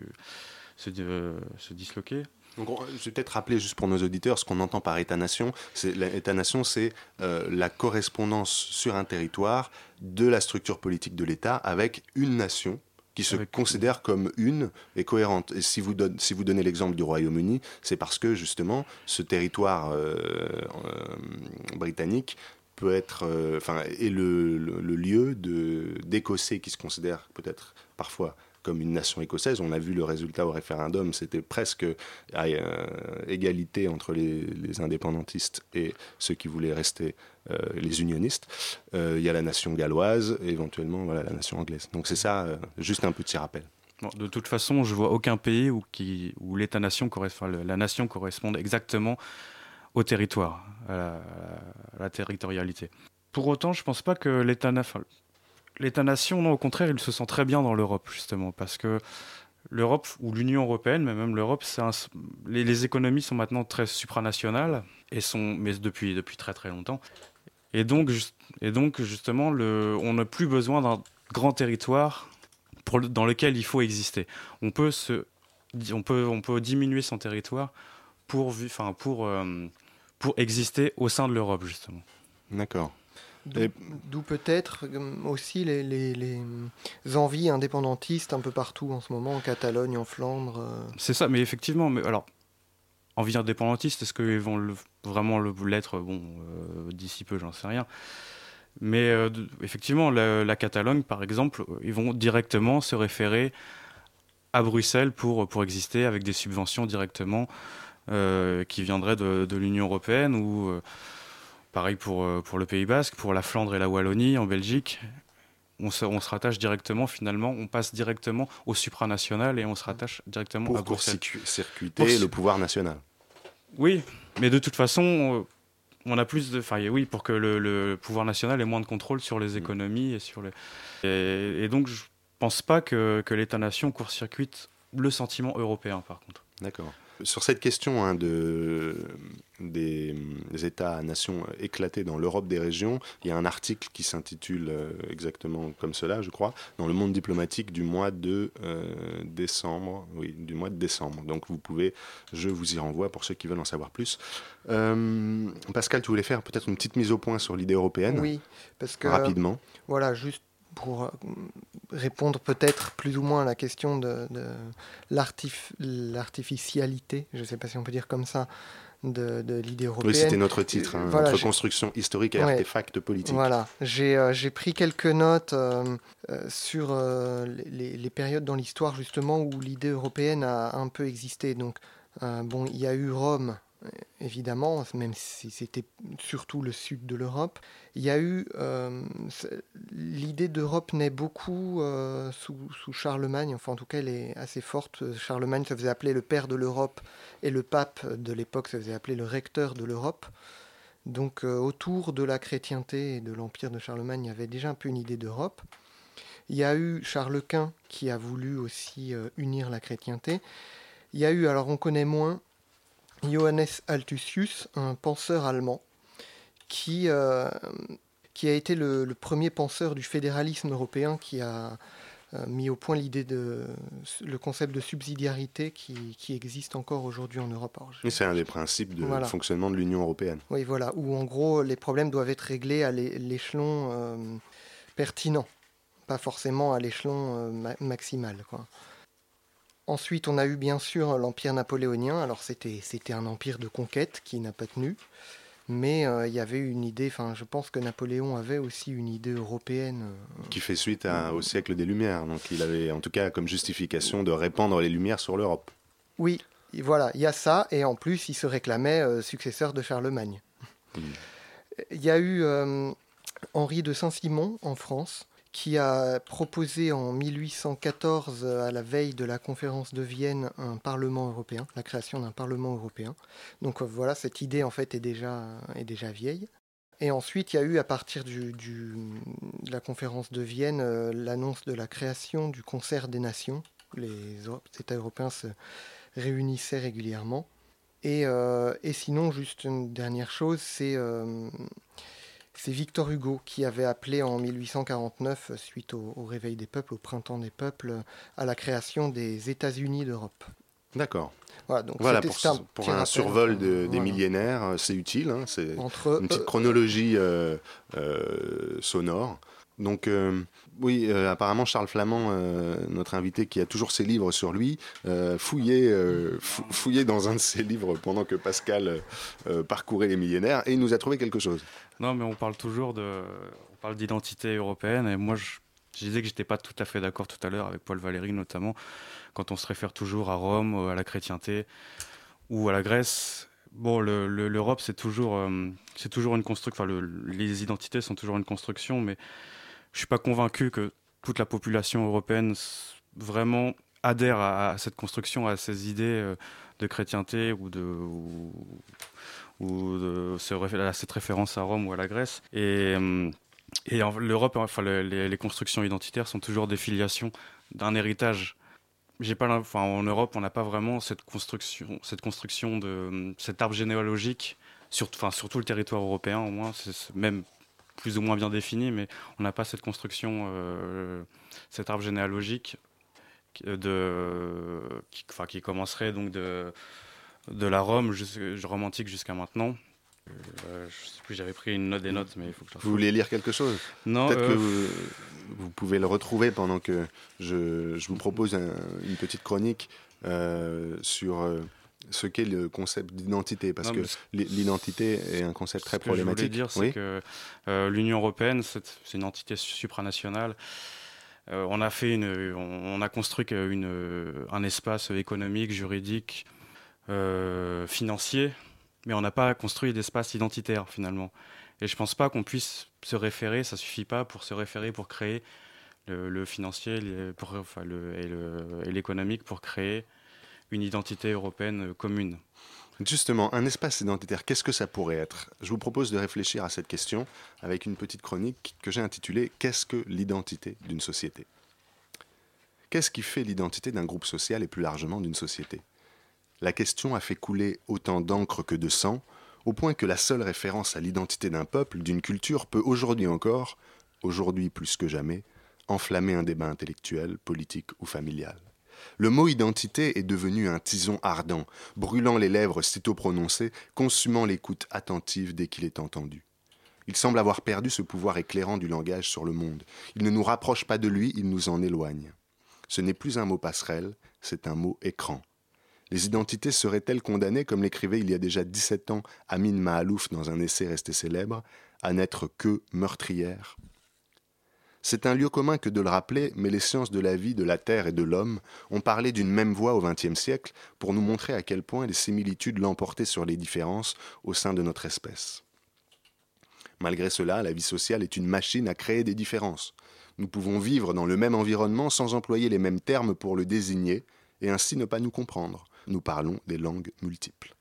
se, se disloquer. Donc, je vais peut-être rappeler juste pour nos auditeurs ce qu'on entend par État-nation. L'État-nation, c'est euh, la correspondance sur un territoire de la structure politique de l'État avec une nation qui se considère comme une et cohérente. Et si vous, si vous donnez l'exemple du Royaume-Uni, c'est parce que justement ce territoire euh, euh, britannique peut être, enfin, est le, le lieu d'Écossais qui se considèrent peut-être parfois comme une nation écossaise. On a vu le résultat au référendum, c'était presque à euh, égalité entre les, indépendantistes et ceux qui voulaient rester euh, les unionistes. Euh, il y a la nation galloise et éventuellement voilà, la nation anglaise. Donc c'est ça, juste un petit rappel. de toute façon, je vois aucun pays où, l'État-nation la nation corresponde exactement au territoire, à la, territorialité. Pour autant, je ne pense pas que l'État, L'État-nation, non, au contraire, il se sent très bien dans l'Europe, justement, parce que l'Europe, ou l'Union européenne, mais même l'Europe, les, les, économies sont maintenant très supranationales, et sont, mais depuis, depuis très très longtemps. Et donc, et donc justement, on n'a plus besoin d'un grand territoire dans lequel il faut exister. On peut, on peut, on peut diminuer son territoire pour, enfin, pour, euh, pour exister au sein de l'Europe, justement. D'accord. D'où peut-être euh, aussi les, les, les, envies indépendantistes un peu partout en ce moment, en Catalogne, en Flandre. Euh. C'est ça, mais effectivement, mais alors, envie indépendantiste, est-ce qu'ils vont le, vraiment l'être? Bon, d'ici peu, j'en sais rien. Mais effectivement, la, la, Catalogne, par exemple, ils vont directement se référer à Bruxelles pour, pour exister avec des subventions directement euh, qui viendraient de, de l'Union européenne ou euh, pareil pour, euh, pour le Pays Basque, pour la Flandre et la Wallonie en Belgique. On se, on se rattache directement, finalement, on passe directement au supranational et on se rattache directement pour à Bruxelles. Pour circuiter le pouvoir national. Oui, mais de toute façon, on a plus de. Enfin, oui, pour que le, le, pouvoir national ait moins de contrôle sur les mm. économies et sur les. Et, et donc, je pense pas que, que l'État-nation court-circuite le sentiment européen, par contre. D'accord. Sur cette question hein, de, des, États-nations éclatés dans l'Europe des régions, il y a un article qui s'intitule euh, exactement comme cela, je crois, dans le monde diplomatique du mois de euh, décembre. Oui, du mois de décembre. Donc vous pouvez, je vous y renvoie pour ceux qui veulent en savoir plus. Euh, Pascal, tu voulais faire peut-être une petite mise au point sur l'idée européenne? Oui, parce que. Rapidement. voilà, juste pour euh, répondre peut-être plus ou moins à la question de, l'artificialité, je ne sais pas si on peut dire comme ça, de, l'idée européenne. Oui, c'était notre titre, hein, notre construction historique et artefact politique. Voilà, j'ai euh, pris quelques notes euh, sur les, les, périodes dans l'histoire justement où l'idée européenne a un peu existé. Donc, bon, il y a eu Rome évidemment, même si c'était surtout le sud de l'Europe. Il y a eu euh, l'idée d'Europe naît beaucoup euh, sous, Charlemagne, enfin en tout cas elle est assez forte. Charlemagne se faisait appeler le père de l'Europe et le pape de l'époque se faisait appeler le recteur de l'Europe. Donc euh, autour de la chrétienté et de l'empire de Charlemagne, il y avait déjà un peu une idée d'Europe. Il y a eu Charles Quint qui a voulu aussi unir la chrétienté. Il y a eu, alors on connaît moins, Johannes Altusius, un penseur allemand, qui, euh, qui a été le, premier penseur du fédéralisme européen, qui a euh, mis au point l'idée de le concept de subsidiarité qui, qui existe encore aujourd'hui en Europe. c'est un des principes de fonctionnement de l'Union européenne. Oui, voilà, où en gros les problèmes doivent être réglés à l'échelon euh, pertinent, pas forcément à l'échelon maximal. Quoi. Ensuite, on a eu bien sûr l'Empire napoléonien. Alors c'était, c'était un empire de conquête qui n'a pas tenu. Mais euh, il y avait une idée, enfin je pense que Napoléon avait aussi une idée européenne. Euh, qui fait suite au siècle des Lumières. Donc il avait en tout cas comme justification de répandre les Lumières sur l'Europe. Oui, voilà, il y a ça. Et en plus, il se réclamait euh, successeur de Charlemagne. Hmm. Il y a eu Henri de Saint-Simon en France qui a proposé en 1814, à la veille de la conférence de Vienne, un Parlement européen, la création d'un Parlement européen. Donc euh, voilà, cette idée en fait est déjà, est déjà vieille. Et ensuite, il y a eu, à partir de la conférence de Vienne, euh, l'annonce de la création du Concert des Nations. Les États européens se réunissaient régulièrement. Euh, et sinon, juste une dernière chose, c'est c'est Victor Hugo qui avait appelé en 1849, suite au, réveil des peuples, au printemps des peuples, à la création des États-Unis d'Europe. D'accord. Voilà, donc voilà pour, un, survol des millénaires, euh, c'est utile. Hein, c'est une petite chronologie euh, euh, sonore. Donc, oui, apparemment, Charles Flamand, notre invité qui a toujours ses livres sur lui, fouillait, fouillait dans un de ses livres pendant que Pascal parcourait les millénaires et il nous a trouvé quelque chose. Non, mais on parle toujours de, on parle d'identité européenne et moi je, disais que j'étais pas tout à fait d'accord tout à l'heure avec Paul Valéry notamment quand on se réfère toujours à Rome, à la chrétienté ou à la Grèce. Bon, l'Europe c'est toujours, euh, c'est toujours une construction. Enfin, les identités sont toujours une construction, mais je suis pas convaincu que toute la population européenne vraiment adhère à, cette construction, à ces idées euh, de chrétienté ou de de, cette référence à Rome ou à la Grèce. Et, euh, l'Europe, enfin, les, constructions identitaires sont toujours des filiations d'un héritage. J'ai pas, en Europe, on n'a pas vraiment cette construction, cette construction de cet arbre généalogique, sur, sur tout le territoire européen au moins, même plus ou moins bien défini, mais on n'a pas cette construction, euh, cet arbre généalogique de, qui, enfin, qui commencerait donc de, de la Rome romantique jusqu'à maintenant. Euh, je sais plus, j'avais pris une note des notes, mais il faut que je Vous voulez lire quelque chose? Non. Peut-être que euh, vous, pouvez le retrouver pendant que je, je vous propose une petite chronique euh, sur ce qu'est le concept d'identité, parce que l'identité est un concept très problématique. Ce que je voulais dire, c'est que l'Union européenne, c'est une entité supranationale. on a fait une, on, a construit une, un espace économique, juridique, financier mais on n'a pas construit d'espace identitaire finalement. Et je pense pas qu'on puisse se référer, ça suffit pas pour se référer pour créer le, financier pour, enfin, le, et l'économique pour créer une identité européenne commune. Justement, un espace identitaire, qu'est-ce que ça pourrait être? Je vous propose de réfléchir à cette question avec une petite chronique que j'ai intitulée Qu'est-ce que l'identité d'une société? Qu'est-ce qui fait l'identité d'un groupe social et plus largement d'une société? La question a fait couler autant d'encre que de sang, au point que la seule référence à l'identité d'un peuple, d'une culture, peut aujourd'hui encore, aujourd'hui plus que jamais, enflammer un débat intellectuel, politique ou familial. Le mot identité est devenu un tison ardent, brûlant les lèvres sitôt prononcées, consumant l'écoute attentive dès qu'il est entendu. Il semble avoir perdu ce pouvoir éclairant du langage sur le monde. Il ne nous rapproche pas de lui, il nous en éloigne. Ce n'est plus un mot passerelle, c'est un mot écran. Les identités seraient-elles condamnées, comme l'écrivait il y a déjà 17 ans Amin Mahalouf dans un essai resté célèbre, à n'être que meurtrières? C'est un lieu commun que de le rappeler, mais les sciences de la vie, de la terre et de l'homme ont parlé d'une même voix au XXe siècle pour nous montrer à quel point les similitudes l'emportaient sur les différences au sein de notre espèce. Malgré cela, la vie sociale est une machine à créer des différences. Nous pouvons vivre dans le même environnement sans employer les mêmes termes pour le désigner, et ainsi ne pas nous comprendre nous parlons des langues multiples.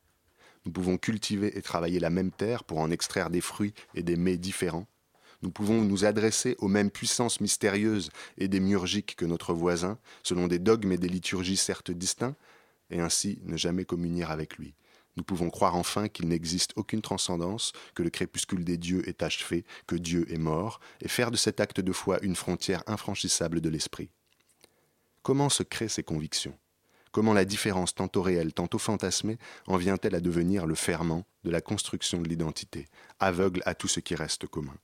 Nous pouvons cultiver et travailler la même terre pour en extraire des fruits et des mets différents. Nous pouvons nous adresser aux mêmes puissances mystérieuses et démiurgiques que notre voisin, selon des dogmes et des liturgies certes distincts, et ainsi ne jamais communier avec lui. Nous pouvons croire enfin qu'il n'existe aucune transcendance, que le crépuscule des dieux est achevé, que Dieu est mort, et faire de cet acte de foi une frontière infranchissable de l'esprit. Comment se créent ces convictions? Comment la différence tantôt réelle, tantôt fantasmée, en vient-elle à devenir le ferment de la construction de l'identité, aveugle à tout ce qui reste commun?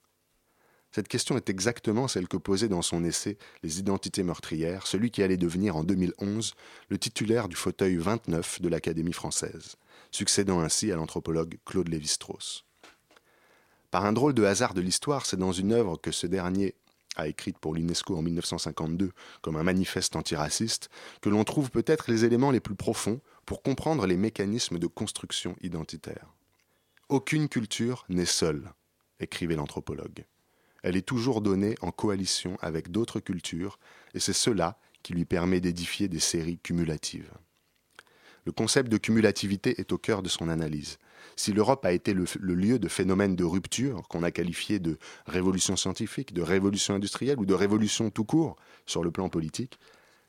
Cette question est exactement celle que posait dans son essai Les identités meurtrières celui qui allait devenir en 2011 le titulaire du fauteuil 29 de l'Académie française, succédant ainsi à l'anthropologue Claude Lévi-Strauss. Par un drôle de hasard de l'histoire, c'est dans une œuvre que ce dernier a écrite pour l'UNESCO en 1952 comme un manifeste antiraciste, que l'on trouve peut-être les éléments les plus profonds pour comprendre les mécanismes de construction identitaire. Aucune culture n'est seule, écrivait l'anthropologue. Elle est toujours donnée en coalition avec d'autres cultures, et c'est cela qui lui permet d'édifier des séries cumulatives. Le concept de cumulativité est au cœur de son analyse. Si l'Europe a été le, lieu de phénomènes de rupture qu'on a qualifiés de révolution scientifique, de révolution industrielle ou de révolution tout court sur le plan politique,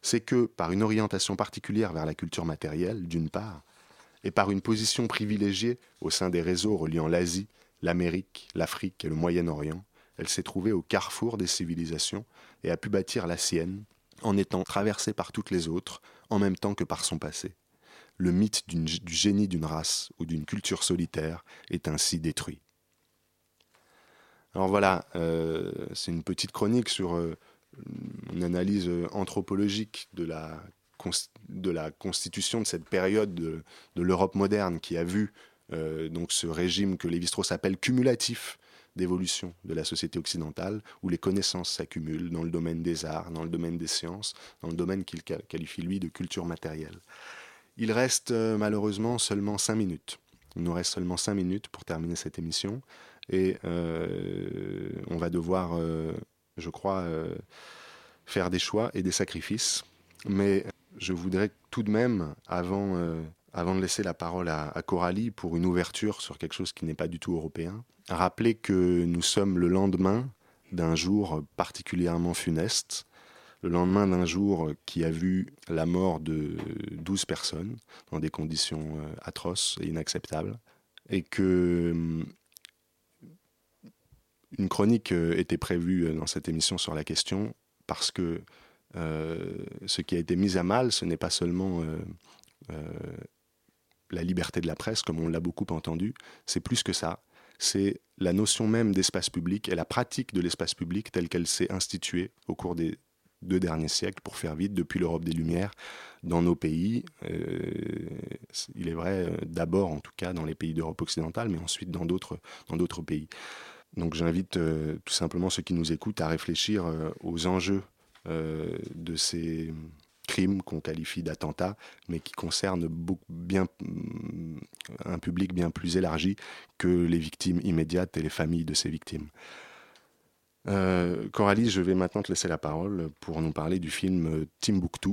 c'est que par une orientation particulière vers la culture matérielle, d'une part, et par une position privilégiée au sein des réseaux reliant l'Asie, l'Amérique, l'Afrique et le Moyen-Orient, elle s'est trouvée au carrefour des civilisations et a pu bâtir la sienne en étant traversée par toutes les autres en même temps que par son passé le mythe du génie d'une race ou d'une culture solitaire est ainsi détruit. Alors voilà, euh, c'est une petite chronique sur euh, une analyse anthropologique de la, constitution de cette période de, l'Europe moderne qui a vu euh, donc ce régime que Lévi-Strauss appelle cumulatif d'évolution de la société occidentale, où les connaissances s'accumulent dans le domaine des arts, dans le domaine des sciences, dans le domaine qu'il qualifie lui de culture matérielle. Il reste euh, malheureusement seulement 5 minutes. Il nous reste seulement 5 minutes pour terminer cette émission. Et euh, on va devoir, euh, je crois, faire des choix et des sacrifices. Mais je voudrais tout de même, avant, avant de laisser la parole à Coralie pour une ouverture sur quelque chose qui n'est pas du tout européen, rappeler que nous sommes le lendemain, d'un jour particulièrement funeste, le lendemain d'un jour qui a vu la mort de 12 personnes dans des conditions euh, atroces et inacceptables, et que hum, une chronique euh, était prévue dans cette émission sur la question parce que ce qui a été mis à mal, ce n'est pas seulement la liberté de la presse, comme on l'a beaucoup entendu, c'est plus que ça c'est la notion même d'espace public et la pratique de l'espace public telle qu'elle s'est instituée au cours des deux derniers siècles, pour faire vite, depuis l'Europe des Lumières, dans nos pays. Euh, il est vrai, euh, d'abord en tout cas dans les pays d'Europe occidentale, mais ensuite dans d'autres, pays. Donc j'invite euh, tout simplement ceux qui nous écoutent à réfléchir aux enjeux de ces qu'on qualifie d'attentats, mais qui concernent bien, mm, un public bien plus élargi que les victimes immédiates et les familles de ces victimes. Euh, Coralie, je vais maintenant te laisser la parole pour nous parler du film Timbuktu,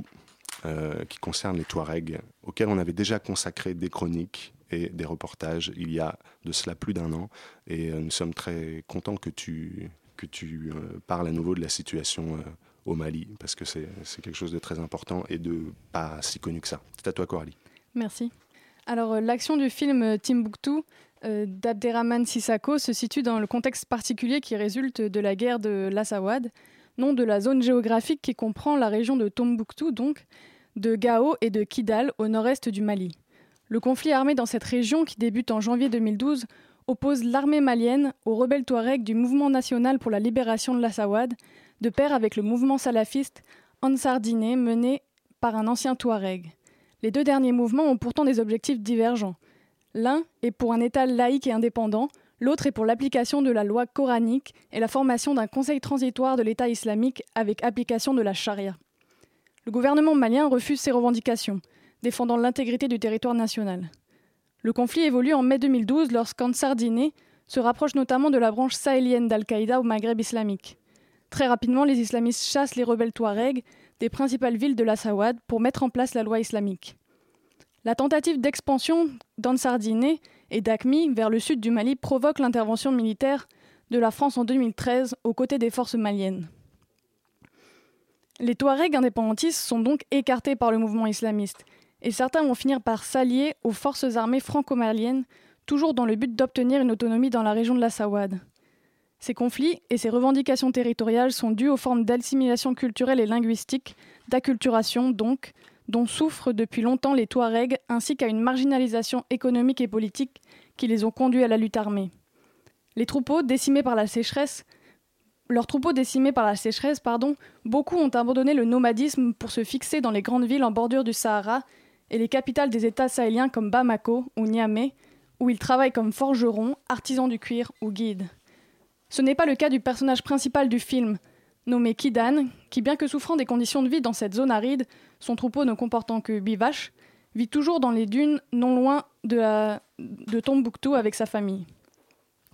euh, qui concerne les Touaregs, auquel on avait déjà consacré des chroniques et des reportages il y a de cela plus d'un an. Et euh, nous sommes très contents que tu, que tu parles à nouveau de la situation au Mali, parce que c'est quelque chose de très important et de pas si connu que ça. C'est à toi, Coralie. Merci. Alors, euh, l'action du film Timbuktu euh, d'Abderrahman Sissako se situe dans le contexte particulier qui résulte de la guerre de l'Assawad, nom de la zone géographique qui comprend la région de Tombouctou, donc, de Gao et de Kidal au nord-est du Mali. Le conflit armé dans cette région, qui débute en janvier 2012, oppose l'armée malienne aux rebelles touaregs du Mouvement national pour la libération de l'Assawad, de pair avec le mouvement salafiste Ansar Dine mené par un ancien Touareg. Les deux derniers mouvements ont pourtant des objectifs divergents. L'un est pour un État laïque et indépendant, l'autre est pour l'application de la loi coranique et la formation d'un conseil transitoire de l'État islamique avec application de la charia. Le gouvernement malien refuse ces revendications, défendant l'intégrité du territoire national. Le conflit évolue en mai 2012 lorsqu'Ansar Dine se rapproche notamment de la branche sahélienne d'Al-Qaïda au Maghreb islamique. Très rapidement, les islamistes chassent les rebelles touaregs des principales villes de la Sawad pour mettre en place la loi islamique. La tentative d'expansion d'Ansardine et d'Akmi vers le sud du Mali provoque l'intervention militaire de la France en 2013 aux côtés des forces maliennes. Les Touaregs indépendantistes sont donc écartés par le mouvement islamiste, et certains vont finir par s'allier aux forces armées franco-maliennes, toujours dans le but d'obtenir une autonomie dans la région de la Sawad. Ces conflits et ces revendications territoriales sont dus aux formes d'assimilation culturelle et linguistique, d'acculturation donc, dont souffrent depuis longtemps les Touaregs, ainsi qu'à une marginalisation économique et politique qui les ont conduits à la lutte armée. Les troupeaux décimés par la sécheresse, leurs troupeaux décimés par la sécheresse, pardon, beaucoup ont abandonné le nomadisme pour se fixer dans les grandes villes en bordure du Sahara et les capitales des États sahéliens comme Bamako ou Niamey, où ils travaillent comme forgerons, artisans du cuir ou guides. Ce n'est pas le cas du personnage principal du film, nommé Kidan, qui, bien que souffrant des conditions de vie dans cette zone aride, son troupeau ne comportant que huit vaches, vit toujours dans les dunes non loin de, de Tombouctou avec sa famille.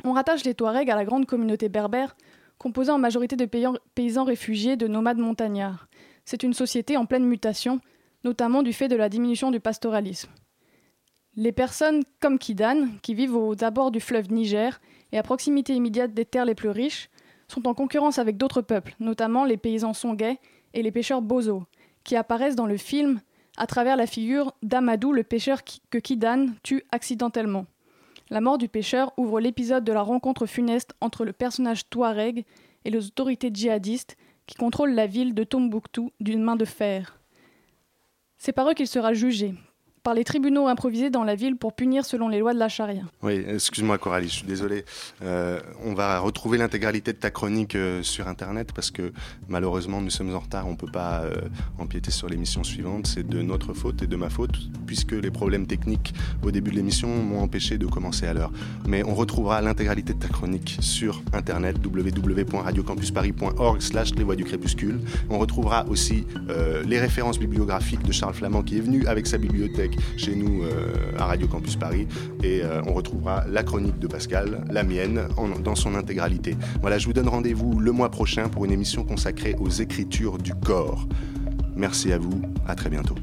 On rattache les Touaregs à la grande communauté berbère, composée en majorité de paysans réfugiés de nomades montagnards. C'est une société en pleine mutation, notamment du fait de la diminution du pastoralisme. Les personnes comme Kidan, qui vivent aux abords du fleuve Niger et à proximité immédiate des terres les plus riches, sont en concurrence avec d'autres peuples, notamment les paysans songais et les pêcheurs bozo, qui apparaissent dans le film à travers la figure d'Amadou, le pêcheur que Kidan tue accidentellement. La mort du pêcheur ouvre l'épisode de la rencontre funeste entre le personnage Touareg et les autorités djihadistes qui contrôlent la ville de Tombouctou d'une main de fer. C'est par eux qu'il sera jugé, par les tribunaux improvisés dans la ville pour punir selon les lois de la charia. Oui, excuse-moi Coralie, je suis désolé. Euh, on va retrouver l'intégralité de ta chronique euh, sur Internet parce que malheureusement nous sommes en retard, on ne peut pas euh, empiéter sur l'émission suivante. C'est de notre faute et de ma faute puisque les problèmes techniques au début de l'émission m'ont empêché de commencer à l'heure. Mais on retrouvera l'intégralité de ta chronique sur Internet www.radiocampusparis.org slash les voix du crépuscule. On retrouvera aussi les références bibliographiques de Charles Flamand qui est venu avec sa bibliothèque chez nous euh, à Radio Campus Paris. Et euh, on retrouvera la chronique de Pascal, la mienne, dans son intégralité. Voilà, je vous donne rendez-vous le mois prochain pour une émission consacrée aux écritures du corps. Merci à vous, à très bientôt.